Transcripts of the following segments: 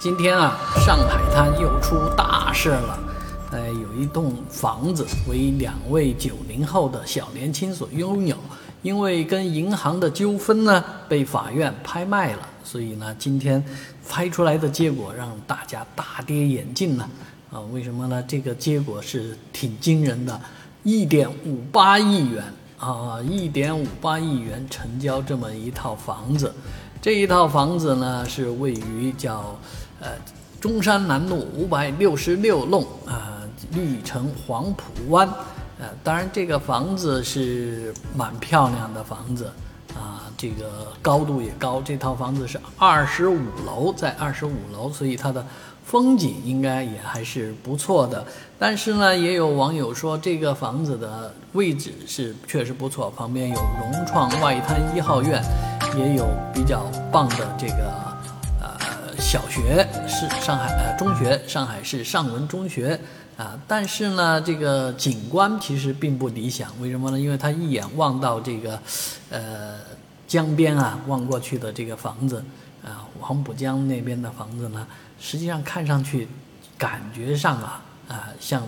今天啊，上海滩又出大事了。呃，有一栋房子为两位九零后的小年轻所拥有，因为跟银行的纠纷呢，被法院拍卖了。所以呢，今天拍出来的结果让大家大跌眼镜呢。啊，为什么呢？这个结果是挺惊人的，一点五八亿元啊，一点五八亿元成交这么一套房子。这一套房子呢，是位于叫。呃，中山南路五百六十六弄啊，绿城黄浦湾，呃，当然这个房子是蛮漂亮的房子啊，这个高度也高，这套房子是二十五楼，在二十五楼，所以它的风景应该也还是不错的。但是呢，也有网友说这个房子的位置是确实不错，旁边有融创外滩一号院，也有比较棒的这个。呃小学是上海呃中学，上海市上文中学啊，但是呢，这个景观其实并不理想。为什么呢？因为它一眼望到这个，呃，江边啊，望过去的这个房子啊，黄浦江那边的房子呢，实际上看上去，感觉上啊啊，像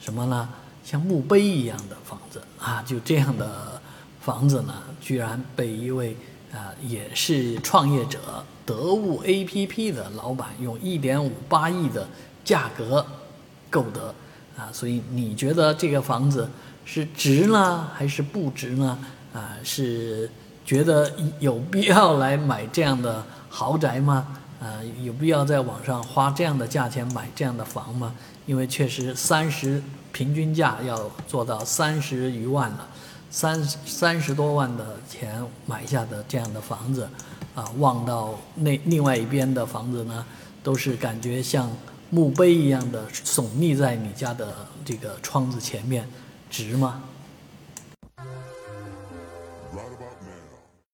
什么呢？像墓碑一样的房子啊，就这样的房子呢，居然被一位。啊，也是创业者得物 A P P 的老板用一点五八亿的价格购得啊，所以你觉得这个房子是值呢，还是不值呢？啊，是觉得有必要来买这样的豪宅吗？啊，有必要在网上花这样的价钱买这样的房吗？因为确实三十平均价要做到三十余万了。三三十多万的钱买下的这样的房子，啊，望到那另外一边的房子呢，都是感觉像墓碑一样的耸立在你家的这个窗子前面，值吗？